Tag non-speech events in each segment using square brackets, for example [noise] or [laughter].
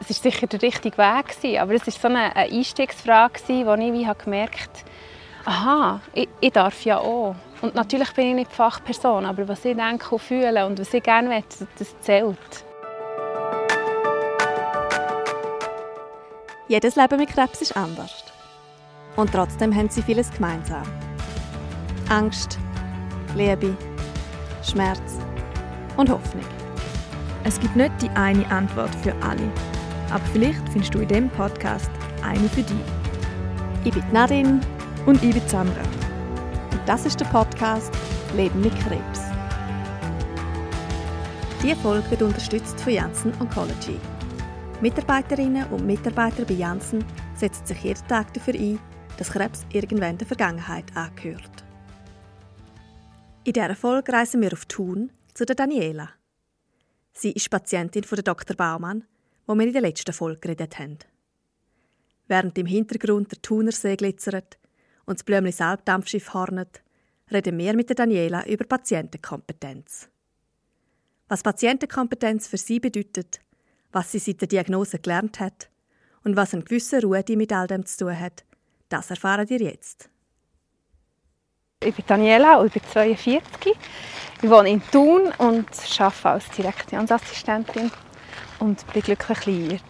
es ist sicher der richtige Weg gewesen, aber es ist so eine, eine Einstiegsfrage gewesen, wo ich wie habe gemerkt aha, ich, ich, darf ja auch. Und natürlich bin ich nicht Fachperson, aber was ich denke und fühle und was ich gerne möchte, das zählt. Jedes Leben mit Krebs ist anders. Und trotzdem haben sie vieles gemeinsam. Angst, Liebe, Schmerz und Hoffnung. Es gibt nicht die eine Antwort für alle. Aber vielleicht findest du in diesem Podcast eine für dich. Ich bin Nadine und ich bin Sandra. Und das ist der Podcast Leben mit Krebs. Diese Folge wird unterstützt von Janssen Oncology. Mitarbeiterinnen und Mitarbeiter bei Janssen setzen sich jeden Tag dafür ein, dass Krebs irgendwann der Vergangenheit angehört. In dieser Folge reisen wir auf Thun zu der Daniela. Sie ist Patientin von Dr. Baumann, wo wir in der letzten Folge geredet haben. Während im Hintergrund der Thunersee glitzert und das Blümlis Alpdampfschiff hornet, reden wir mit der Daniela über Patientenkompetenz. Was Patientenkompetenz für sie bedeutet, was sie seit der Diagnose gelernt hat und was ein gewisser Rudi mit all dem zu tun hat, das erfahren ihr jetzt. Ich bin Daniela ich bin 42. Ich wohne in Thun und arbeite als Direktionsassistentin und bin glücklich liiert.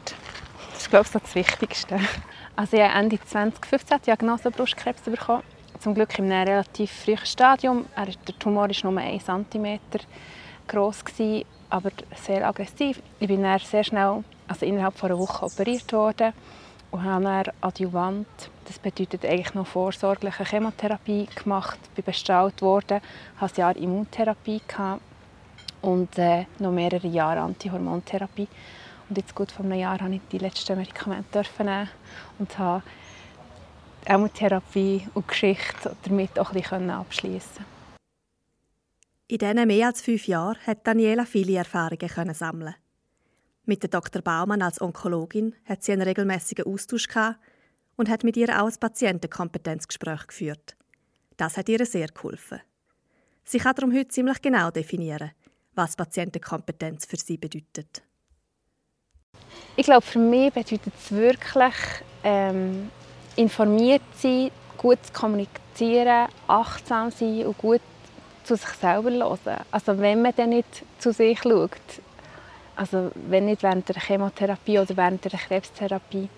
Das ist, glaube ich, so das Wichtigste. Also ich habe Ende 2015 die Diagnose Brustkrebs bekommen. Zum Glück in einem relativ frühen Stadium. Der Tumor war nur 1 cm groß, aber sehr aggressiv. Ich bin dann sehr schnell, also innerhalb von einer Woche, operiert worden und habe dann Adjuvant, das bedeutet eigentlich noch vorsorgliche Chemotherapie gemacht, bin bestrahlt worden, hatte ein Jahr Immuntherapie gehabt und äh, noch mehrere Jahre Antihormontherapie. Und jetzt gut vor einem Jahr habe ich die letzten Medikamente nehmen und habe Chemotherapie und Geschichte damit auch ein bisschen abschließen. In diesen mehr als fünf Jahren hat Daniela viele Erfahrungen sammeln. Mit der Dr. Baumann als Onkologin hat sie einen regelmäßigen Austausch gehabt und hat mit ihr auch ein Patientenkompetenzgespräch geführt. Das hat ihr sehr geholfen. Sie kann darum heute ziemlich genau definieren, was Patientenkompetenz für sie bedeutet. Ich glaube, für mich bedeutet es wirklich, ähm, informiert sein, gut zu kommunizieren, achtsam sein und gut zu sich selber hören. Also wenn man dann nicht zu sich schaut, also wenn nicht während der Chemotherapie oder während der Krebstherapie,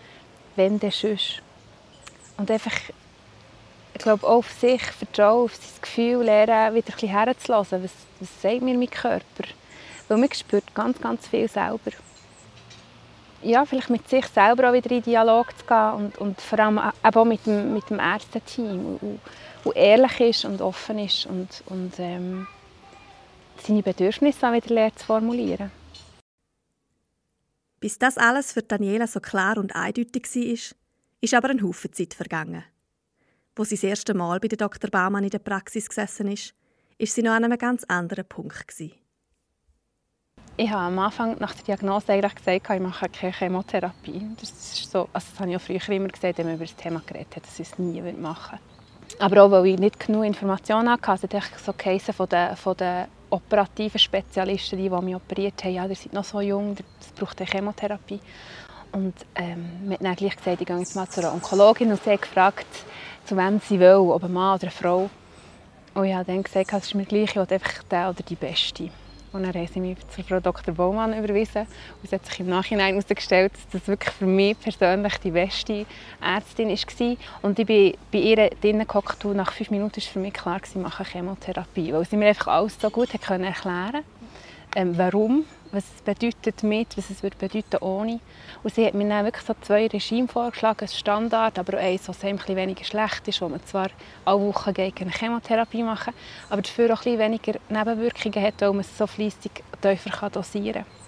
wenn dann sonst. Und einfach, ich glaube, auch auf sich vertrauen, auf sein Gefühl lernen, wieder ein bisschen herzulassen. Was, was sagt mir mein Körper? Weil man spürt ganz, ganz viel selber ja, vielleicht mit sich selber auch wieder in Dialog zu gehen und, und vor allem auch mit dem, mit dem Ärzteteam und ehrlich ist und offen ist und, und ähm, seine Bedürfnisse auch wieder lernt zu formulieren. Bis das alles für Daniela so klar und eindeutig war, ist aber ein Haufen Zeit vergangen. Wo sie das erste Mal bei Dr. Baumann in der Praxis gesessen ist, ist sie noch an einem ganz anderen Punkt. Ich habe am Anfang nach der Diagnose eigentlich gesagt, ich mache keine Chemotherapie. Das, ist so, also das habe ich auch früher immer gesagt, wenn man über das Thema geredet hat, dass ich es nie machen würde. Aber auch, weil ich nicht genug Informationen hatte, also so Cases von den, von den operativen Spezialisten, die, die mich operiert haben, ja, ihr seid noch so jung, das braucht eine Chemotherapie. Und ähm, hat dann gleich gesagt, ich gehe jetzt mal zu einer Onkologin und sie hat gefragt, zu wem sie will, ob ein Mann oder eine Frau. Und ich habe dann gesagt, es ist mir gleich, ich will einfach der oder die Beste. Und dann haben sie mich zu Frau Dr. Baumann überwiesen. Und es hat sich im Nachhinein herausgestellt, dass das wirklich für mich persönlich die beste Ärztin war. Und ich bin bei ihr drinnen gehockt und nach fünf Minuten war für mich klar, ich mache Chemotherapie. Weil sie mir einfach alles so gut erklären konnte, ähm, warum was es bedeutet mit, was es bedeuten ohne. Und sie hat mir dann wirklich so zwei Regime vorgeschlagen, ein Standard, aber auch eins, das ein bisschen weniger schlecht ist, wo man zwar alle Wochen gegen eine Chemotherapie machen aber dafür auch ein bisschen weniger Nebenwirkungen hat, weil man es so fleissig tiefer dosieren kann.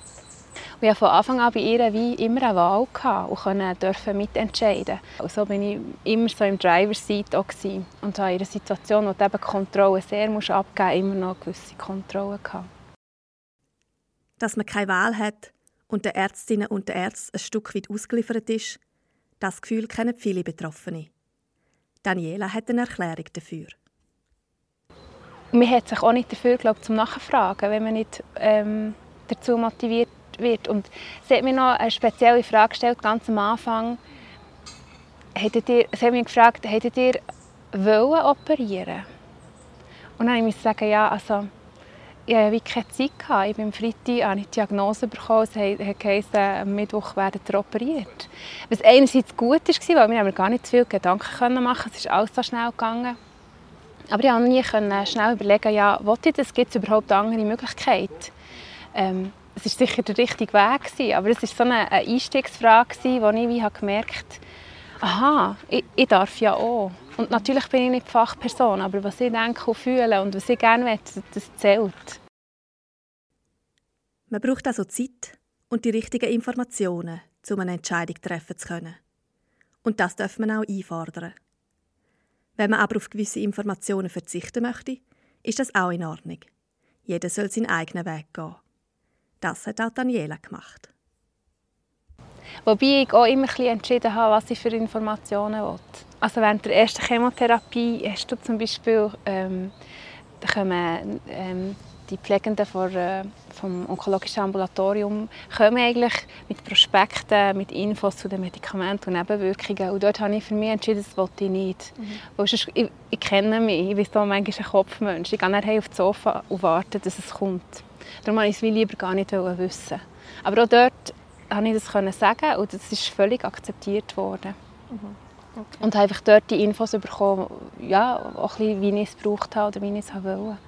Ich hatte von Anfang an bei ihr wie immer eine Wahl gehabt und konnte mitentscheiden. Und so war ich immer so im Driver's Seat auch und habe in einer Situation, wo du eben Kontrolle sehr abgeben musst, immer noch gewisse Kontrolle gehabt dass man keine Wahl hat und den Ärztinnen und den Ärzten ein Stück weit ausgeliefert ist, das Gefühl kennen viele Betroffene. Daniela hat eine Erklärung dafür. Man hat sich auch nicht dafür, glaube zum Nachfragen, wenn man nicht ähm, dazu motiviert wird. Und sie hat mir noch eine spezielle Frage gestellt, ganz am Anfang. Ihr, sie hat mich gefragt, hättet ihr wollen operieren? Und dann musste ich sagen, ja, also ich hatte keine Zeit. Ich bin am Freitag habe ich die Diagnose bekommen. Es heisst, am Mittwoch werden ihr operiert. Was einerseits gut war, weil wir gar nicht zu viel Gedanken machen. Es ist alles so schnell gegangen. Aber ich konnte nie schnell überlegen, ja, ich das? Gibt es überhaupt andere Möglichkeit? Ähm, es war sicher der richtige Weg, aber es war so eine, Einstiegsfrage, wo ich wie gemerkt habe, aha, ich, ich, darf ja auch. Und natürlich bin ich nicht Fachperson, aber was ich denke und fühle und was ich gerne möchte, das zählt. Man braucht also Zeit und die richtigen Informationen, um eine Entscheidung treffen zu können. Und das darf man auch einfordern. Wenn man aber auf gewisse Informationen verzichten möchte, ist das auch in Ordnung. Jeder soll seinen eigenen Weg gehen. Das hat auch Daniela gemacht. Wobei ich auch immer ein entschieden habe, was ich für Informationen will. Also während der ersten Chemotherapie hast du zum Beispiel ähm, kommen, ähm, die Pflegenden vor, äh, vom onkologischen Ambulatorium kommen eigentlich mit Prospekten, mit Infos zu den Medikamenten und Nebenwirkungen. Und dort habe ich für mich entschieden, das wollte ich nicht. Mhm. Weil sonst, ich, ich, kenne mich, ich bin da manchmal ein Kopfmensch. Ich gehe nachher auf das Sofa und warte, dass es kommt. Darum wollte ich es lieber gar nicht wissen. Aber auch dort konnte ich das sagen und das ist völlig akzeptiert worden. Mhm. Okay. Und einfach dort die Infos bekommen, ja, auch ein bisschen, wie ich es gebraucht habe oder wie ich es wollte.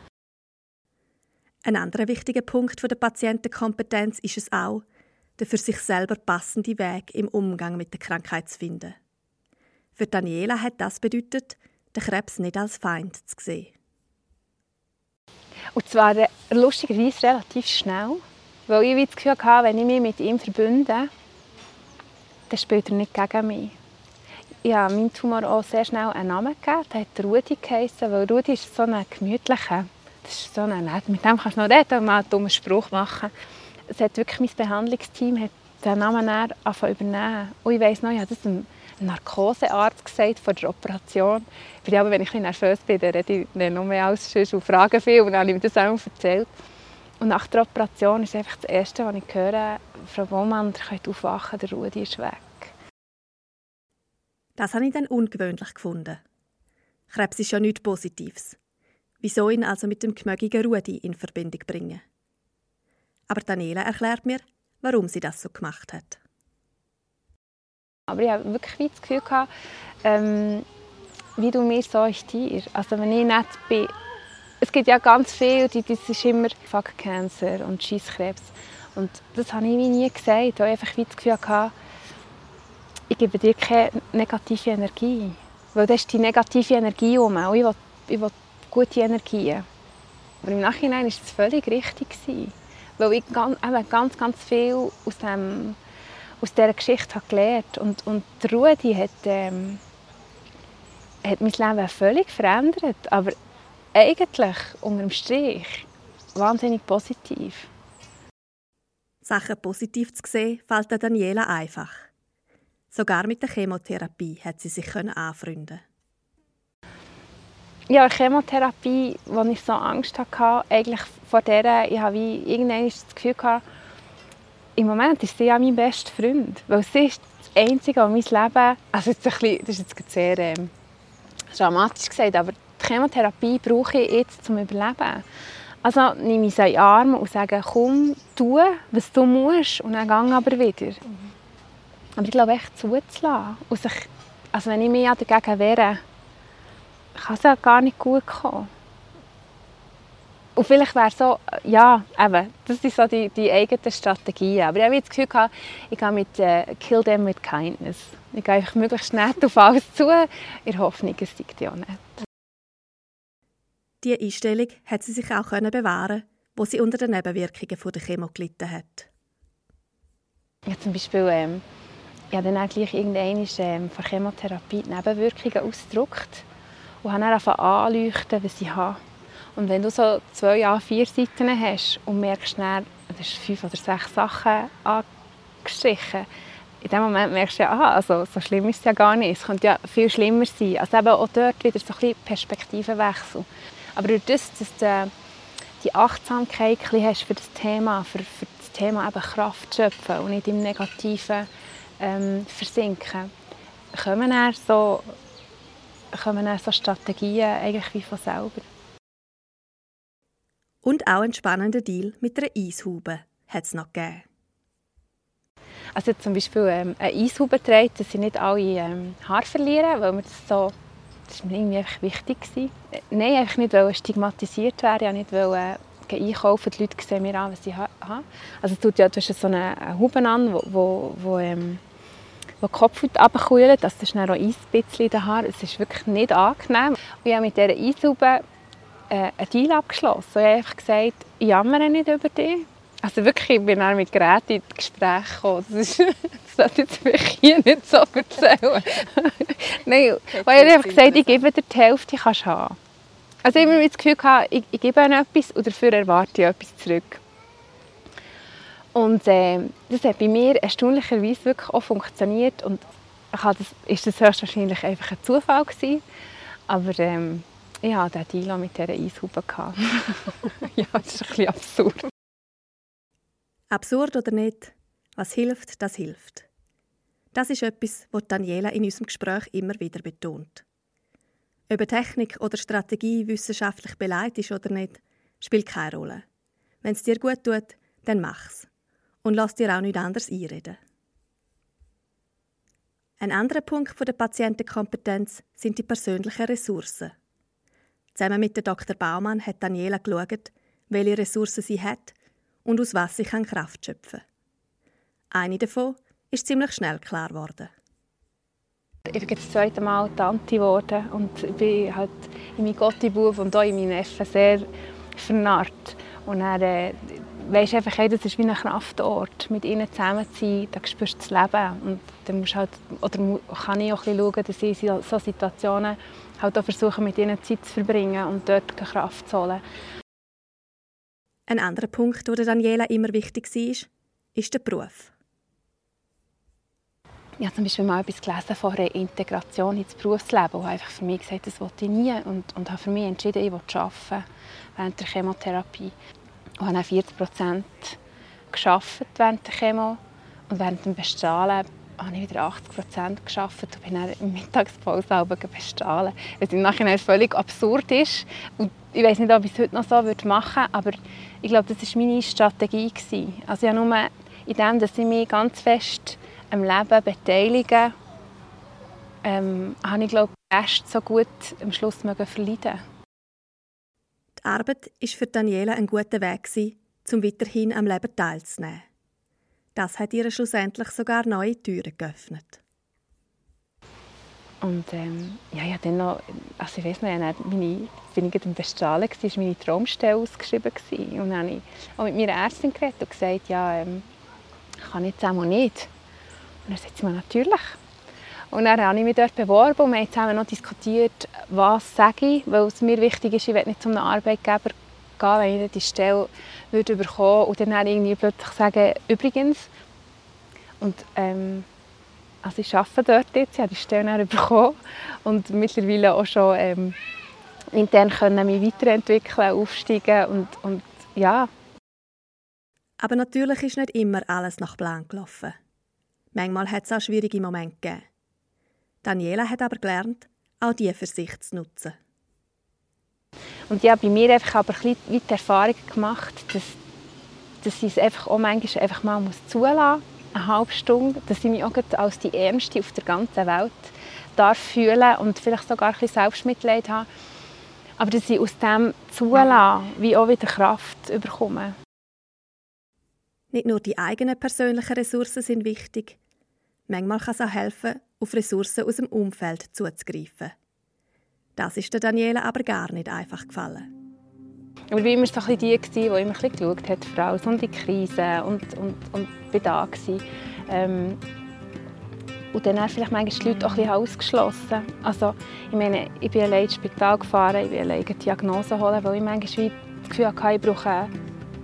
Ein anderer wichtiger Punkt der Patientenkompetenz ist es auch, den für sich selber passenden Weg im Umgang mit der Krankheit zu finden. Für Daniela hat das bedeutet, den Krebs nicht als Feind zu sehen. Und zwar lustigerweise relativ schnell, weil ich das Gefühl hatte, wenn ich mich mit ihm verbünde, dann spielt er nicht gegen mich. Habe meinem Tumor auch sehr schnell einen Namen gegeben, der hat Rudi geheissen, weil Rudi ist so ein gemütlicher das ist so ein nett. Mit dem kannst du noch reden und mal einen dummen Spruch machen. Es hat wirklich mein Behandlungsteam hat den Namen angefangen übernehmen. Und ich weiss noch, ich habe das einem Narkosearzt gesagt vor der Operation. Ich aber, wenn ich ein nervös bin, dann rede ich nicht noch mehr als sonst und frage viel. Und dann habe ich mir das auch erzählt. Und nach der Operation ist einfach das Erste, was ich höre, Frau Baumann, ihr könnt aufwachen, der Rudi ist weg. Das habe ich dann ungewöhnlich gefunden. Krebs ist ja nichts Positives. Wieso ihn also mit dem gemögigen Rudi in Verbindung bringen? Aber Daniela erklärt mir, warum sie das so gemacht hat. Aber ich habe wirklich das Gefühl gehabt, ähm, wie du mir, so ich dir. Also wenn ich nicht bin, es gibt ja ganz viel, die, das ist immer Fuck Cancer und Scheisskrebs. Und das habe ich mir nie gesagt. Ich habe einfach das Gefühl gehabt, ich gebe dir keine negative Energie. Weil das ist die negative Energie um. Ich will, ich will gute Energien. Aber im Nachhinein war es völlig richtig. Weil ich ganz, ganz, ganz viel aus, dem, aus dieser Geschichte habe gelernt habe. Und, und Rudi hat, ähm, hat mein Leben völlig verändert. Aber eigentlich, unter dem Strich, wahnsinnig positiv. Sachen positiv zu sehen, fällt Daniela einfach. Sogar mit der Chemotherapie hat sie sich anfreunden ja, Chemotherapie, wo ich so Angst hatte, eigentlich vor der, ich habe irgendwann das Gefühl gehabt, im Moment ist sie ja mein bester Freund, weil sie ist das Einzige, was mein Leben, also jetzt ein bisschen, das ist jetzt sehr ähm, dramatisch gesagt, aber die Chemotherapie brauche ich jetzt zum Überleben. Also nehme ich sie in den Arm und sage, komm, tu, was du musst, und dann gehe aber wieder. Mhm. Aber ich glaube, echt zuzulassen. Und sich, also wenn ich mich dagegen wehre, kann es ja gar nicht gut kommen. Und vielleicht wäre so, ja, eben, das sind so die, die eigenen Strategien. Aber ich habe das Gefühl, gehabt, ich gehe mit äh, «Kill them with kindness». Ich gehe einfach möglichst nett auf alles zu, in der Hoffnung, es sei ja nicht. Diese Einstellung hat sie sich auch bewahren wo sie unter den Nebenwirkungen der Chemo gelitten hat. Ja, zum Beispiel, ähm, habe dann auch gleich irgendwann ähm, von Chemotherapie die Nebenwirkungen ausgedruckt und habe dann anleuchten, was ich habe. Und wenn du so zwei A4 Seiten hast und merkst dann, das sind fünf oder sechs Sachen angestrichen, in dem Moment merkst du ja, also so schlimm ist es ja gar nicht. Es könnte ja viel schlimmer sein. Also eben auch dort wieder so ein bisschen Perspektivenwechsel. Aber durch das, dass du die Achtsamkeit hast für das Thema, für, für das Thema eben Kraft schöpfen und nicht im Negativen ähm, versinken, kommen dann so, kommen dann so Strategien eigentlich wie von selber. Und auch einen spannenden Deal mit einer Eishaube hat es noch gegeben. Also zum Beispiel ähm, eine Eishaube trägt, dass sie nicht alle ähm, Haare verlieren, weil mir das so das war mir irgendwie wichtig. Gewesen. Äh, nein, einfach nicht weil stigmatisiert werden, nicht weil äh, einkaufen, die Leute sehen mir an, was ich habe. Also du, ja, du hast so eine, eine Haube an, wo, wo, wo, ähm, wo die Kopfhaut runterkühlt, das ist dann auch Eis ein bisschen in den Haaren. Es ist wirklich nicht angenehm. Und ich habe mit dieser Eishaube äh, einen Deal abgeschlossen. Ich habe einfach gesagt, ich jammere nicht über dich. Also wirklich, ich bin dann mit Geräten in Gespräch gekommen. Das, ist, [laughs] das sollte jetzt vielleicht hier nicht so erzählen. [laughs] Nein, weil ich einfach gesagt ich gebe dir die Hälfte, kannst du haben. Also immer das Gefühl, gehabt, ich, ich gebe ihnen etwas und dafür erwarte ich etwas zurück. Und äh, das hat bei mir erstaunlicherweise wirklich auch funktioniert. Und das, ist das höchstwahrscheinlich einfach ein Zufall gewesen. Aber ähm, ich hatte diesen Deal mit dieser Eishaube. [laughs] ja, das ist ein bisschen absurd. Absurd oder nicht, was hilft, das hilft. Das ist etwas, was Daniela in unserem Gespräch immer wieder betont. Ob Technik oder Strategie wissenschaftlich beleidigt ist oder nicht, spielt keine Rolle. Wenn es dir gut tut, dann mach's. Und lass dir auch nicht anders einreden. Ein anderer Punkt der Patientenkompetenz sind die persönlichen Ressourcen. Zusammen mit Dr. Baumann hat Daniela geschaut, welche Ressourcen sie hat und aus was sie Kraft schöpfen kann. Eine davon ist ziemlich schnell klar geworden. Ich bin das zweite Mal Tante geworden und bin halt in meinen Gottibub und auch in meinen Neffen sehr vernarrt. Und dann äh, weisst einfach, hey, das ist wie ein Kraftort. Mit ihnen zusammen zu sein, da spürst du das Leben. Und dann musst halt, oder kann ich auch ein bisschen schauen, dass ich in solchen Situationen halt auch versuche, mit ihnen Zeit zu verbringen und dort Kraft zu holen. Ein anderer Punkt, der Daniela immer wichtig war, ist der Beruf. Ich habe zum Beispiel mal etwas gelesen von einer Integration ins Berufsleben habe einfach für mich gesagt, das wollte ich nie und, und habe für mich entschieden, ich will arbeiten während der Chemotherapie. Und habe dann 40 Prozent gearbeitet während der Chemo und während dem Bestrahlen habe ich wieder 80 Prozent gearbeitet und bin dann in Mittagspause bestrahlen. Was im Nachhinein völlig absurd ist. Und ich weiß nicht, ob ich es heute noch so machen würde, aber ich glaube, das war meine Strategie. Also ich habe nur dass ich mich ganz fest am Leben beteilige, ähm, habe ich glaube erst so gut am Schluss verleiden Die Arbeit war für Daniela ein guter Weg, um weiterhin am Leben teilzunehmen. Das hat ihr schlussendlich sogar neue Türen geöffnet. Und ähm, ja, ja, dann noch, also ich weiß noch, ja, meine, bin ich im Bestrahlen, war meine Traumstelle ausgeschrieben. Gewesen. Und dann habe ich auch mit meiner Ärztin geredet und gesagt, ja, ähm, kann ich zusammen auch nicht. Und dann sagt sie mir, natürlich. Und dann habe ich mich dort beworben und wir haben zusammen noch diskutiert, was sage ich, weil es mir wichtig ist, ich will nicht zu einem Arbeitgeber gehen, wenn ich die Stelle würde bekommen und dann irgendwie plötzlich sagen, übrigens, und ähm, also ich arbeite dort jetzt, ich habe die Stelle bekommen und mittlerweile auch schon ähm, intern können mich weiterentwickeln, aufsteigen und, und ja. Aber natürlich ist nicht immer alles nach Plan gelaufen. Manchmal hat es auch schwierige Momente gegeben. Daniela hat aber gelernt, auch die für sich zu nutzen. Und ich habe bei mir einfach aber ein bisschen die Erfahrung gemacht, dass, dass ich es einfach auch manchmal einfach mal zulassen muss eine halbe Stunde, dass ich mich auch als die Ärmste auf der ganzen Welt darf fühlen und vielleicht sogar ein bisschen Selbstmitleid haben. Aber dass ich aus dem zulassen, wie auch wieder Kraft bekomme. Nicht nur die eigenen persönlichen Ressourcen sind wichtig. Manchmal kann es auch helfen, auf Ressourcen aus dem Umfeld zuzugreifen. Das ist der Daniela aber gar nicht einfach gefallen. Aber ich war immer so ein die, die immer ein bisschen geschaut hat, Frau, so die Krise und, und, und bin da. Ähm, und dann habe vielleicht manchmal die Leute auch ein ausgeschlossen. Also, ich meine, ich bin allein ins Spital gefahren, ich bin allein die Diagnose holen, weil ich manchmal das Gefühl hatte, ich brauche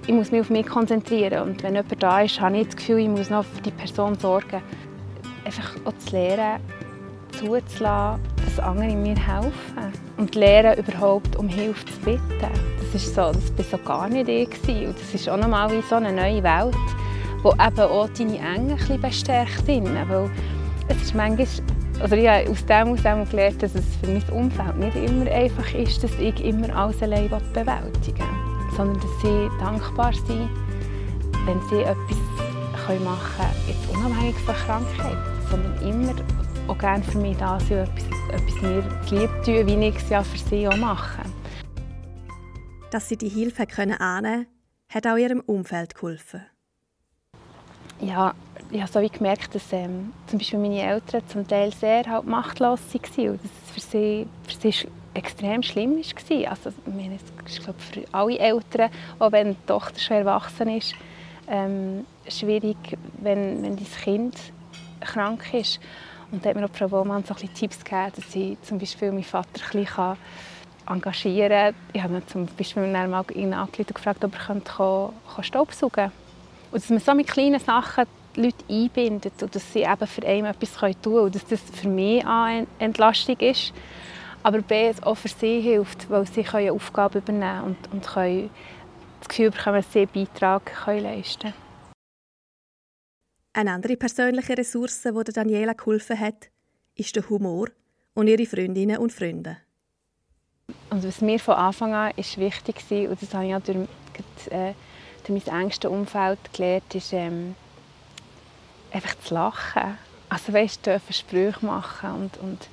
ich muss mich auf mich konzentrieren und wenn jemand da ist, habe ich das Gefühl, ich muss noch für die Person sorgen. Einfach auch zu lernen, zuzulassen, dass andere mir helfen und lernen überhaupt um Hilfe zu bitten. Das ist so, das war so gar nicht ich und das ist auch nochmal wie so eine neue Welt. wo eben auch deine Enge ein bestärkt. Weil es ist manchmal, also ich habe aus dem aus gelernt, dass es für mein Umfeld nicht immer einfach ist, dass ich immer alles allein bewältigen will, sondern dass sie dankbar sind, wenn sie etwas machen können, jetzt unabhängig von Krankheit, sondern immer auch gerne für mich da sind, etwas, etwas mir lieb tun, wie ich es ja für sie auch mache. Dass sie die Hilfe können annehmen hat auch ihrem Umfeld geholfen. Ja, ich habe so wie gemerkt, dass ähm, zum Beispiel meine Eltern zum Teil sehr halt machtlos waren und dass es für sie, für sie extrem schlimm war. Also, ich meine, es ist glaube für alle Eltern, auch wenn die Tochter schon erwachsen ist, ähm, schwierig, wenn, wenn dein Kind krank ist. Und da hat mir auch Frau Wohlmann so ein Tipps gegeben, dass ich zum Beispiel meinen Vater ein bisschen engagieren kann. Ich habe zum Beispiel mal ihn und gefragt, ob er kommen, Staubsaugen kann. Und dass man so mit kleinen Sachen die Leute einbindet und dass sie eben für einen etwas tun können und dass das für mich eine Entlastung ist, aber B, es auch für sie hilft, weil sie eine Aufgabe übernehmen und, und können das Gefühl bekommen, dass sie einen Beitrag können leisten können. Eine andere persönliche Ressource, die Daniela geholfen hat, ist der Humor und ihre Freundinnen und Freunde. Und was mir von Anfang an ist wichtig war, und das habe ich auch durch, äh, durch mein engstes Umfeld gelernt, ist ähm, einfach zu lachen. Also weißt, du Sprüche machen und, und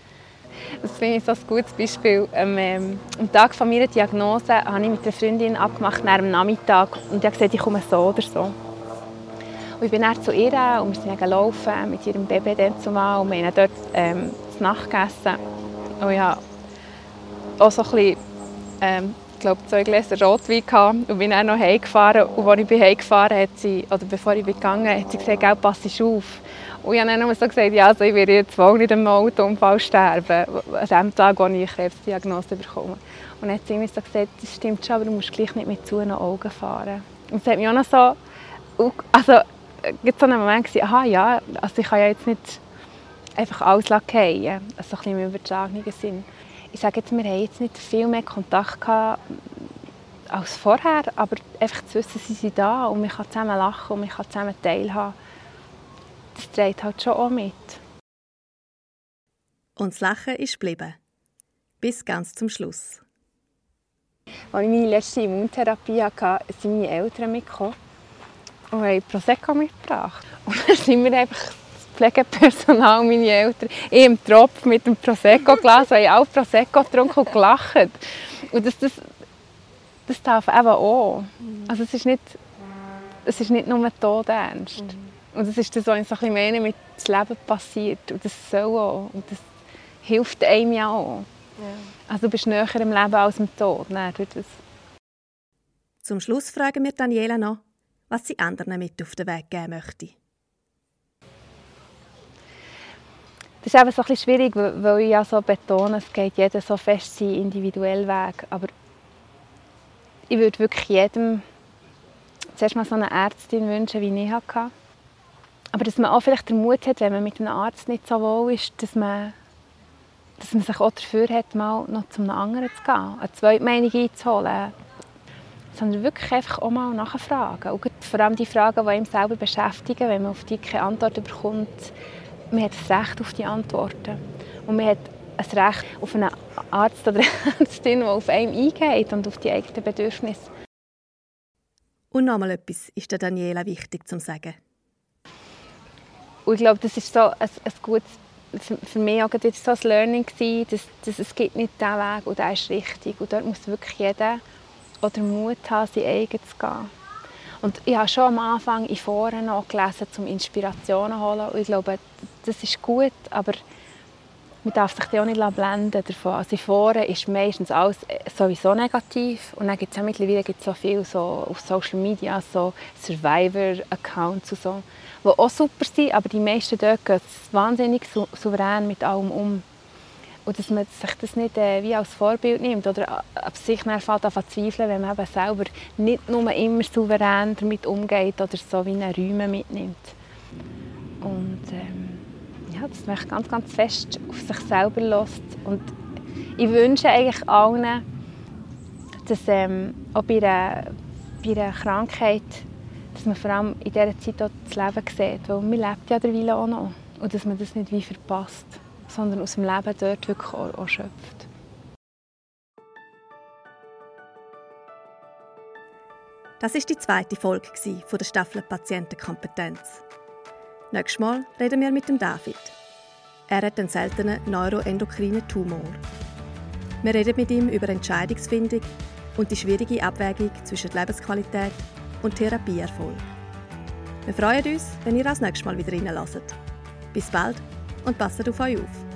das finde ich so ein gutes Beispiel. Ähm, ähm, am Tag von meiner Diagnose habe ich mit einer Freundin abgemacht, nach dem Nachmittag, und die hat gesagt, ich komme so oder so. Und ich bin dann zu ihr und wir sind laufen mit ihrem Baby zumal und wir haben dort ähm, zu Nacht. Und ich hatte auch so ein bisschen, ähm, ich glaube, zwei Gläser Rotwein gehabt und bin dann noch heimgefahren. Und als ich bin heimgefahren hat sie, oder bevor ich bin hat sie gesagt, pass auf. Und ich habe dann so gesagt, ja, also ich werde jetzt wohl nicht im Autounfall sterben, an dem Tag, als ich eine Krebsdiagnose bekomme. Und dann hat sie mir so gesagt, das stimmt schon, aber du musst gleich nicht mit zu Augen fahren. Und das hat mich auch noch so, also so einen Moment gewesen, aha, ja, also ich kann ja jetzt nicht einfach alles fallen also ein bisschen im übertragenen Sinn. Ich sage jetzt, wir haben jetzt nicht viel mehr Kontakt gehabt als vorher, aber einfach zu wissen, sie sind da und man kann zusammen lachen und man kann zusammen teilhaben, das trägt halt schon auch mit. Und das Lachen ist geblieben. Bis ganz zum Schluss. Als ich meine letzte Immuntherapie hatte, sind meine Eltern mitgekommen und haben Prosecco mitgebracht. [laughs] Und dann sind wir einfach das Pflegepersonal, meine Eltern, ich im Tropf mit dem Prosecco-Glas, haben auch Prosecco getrunken und gelacht. Und das, das, das darf eben auch. Also es ist nicht, es ist nicht nur Todernst. Mhm. Und das ist das, was ich so ein meine, mit dem Leben passiert. Und das soll auch. Und das hilft einem ja auch. Ja. Also du bist näher im Leben als im Tod. Nein, das. Zum Schluss fragen wir Daniela noch, was sie anderen mit auf den Weg geben möchte. Das ist eben so ein bisschen schwierig, weil ich ja so betone, es geht jeder so fest seinen individuellen Weg. Aber ich würde wirklich jedem zuerst mal so eine Ärztin wünschen, wie ich hatte. Aber dass man auch vielleicht den Mut hat, wenn man mit einem Arzt nicht so wohl ist, dass man, dass man sich auch dafür hat, mal noch zu einem anderen zu gehen, eine zweite Meinung einzuholen sondern wirklich einfach auch mal nachfragen. Und vor allem die Fragen, die einem selber beschäftigen, wenn man auf die keine Antwort bekommt, man hat das Recht auf die Antworten. Und man hat ein Recht auf einen Arzt oder [laughs] Ärztin, die auf einem eingeht und auf die eigenen Bedürfnisse. Und noch mal etwas ist der Daniela wichtig zu sagen. Und ich glaube, das ist so ein, ein gutes, für mich auch jetzt so ein Learning dass, dass es gibt nicht diesen Weg und der ist richtig. Und dort muss wirklich jeder oder Mut haben, sein eigen zu gehen. Und ich habe schon am Anfang in Foren noch gelesen, um Inspirationen zu holen. Und ich glaube, das ist gut, aber man darf sich auch nicht blenden davon. Also in Foren ist meistens alles sowieso negativ. Und dann gibt es ja mittlerweile gibt so viel so auf Social Media, so Survivor-Accounts und so, die auch super sind, aber die meisten dort gehen wahnsinnig souverän mit allem um. Und dass man sich das nicht äh, wie als Vorbild nimmt oder ab sich dann fällt an zweifeln, wenn man selber nicht nur immer souverän damit umgeht oder so wie eine Räume mitnimmt. Und ähm, ja, dass man ganz, ganz fest auf sich selber lässt. Und ich wünsche eigentlich allen, dass ähm, auch bei einer, bei einer Krankheit, dass man vor allem in dieser Zeit auch das Leben sieht, weil man lebt ja derweil auch noch. Und dass man das nicht wie verpasst, sondern aus dem Leben dort wirklich auch, auch schöpft. Das ist die zweite Folge von der Staffel Patientenkompetenz. Nächstes Mal reden wir mit dem David. Er hat einen seltenen neuroendokrinen Tumor. Wir reden mit ihm über Entscheidungsfindung und die schwierige Abwägung zwischen Lebensqualität und Therapieerfolg. Wir freuen uns, wenn ihr das nächste Mal wieder reinlasst. Bis bald und passt auf euch auf.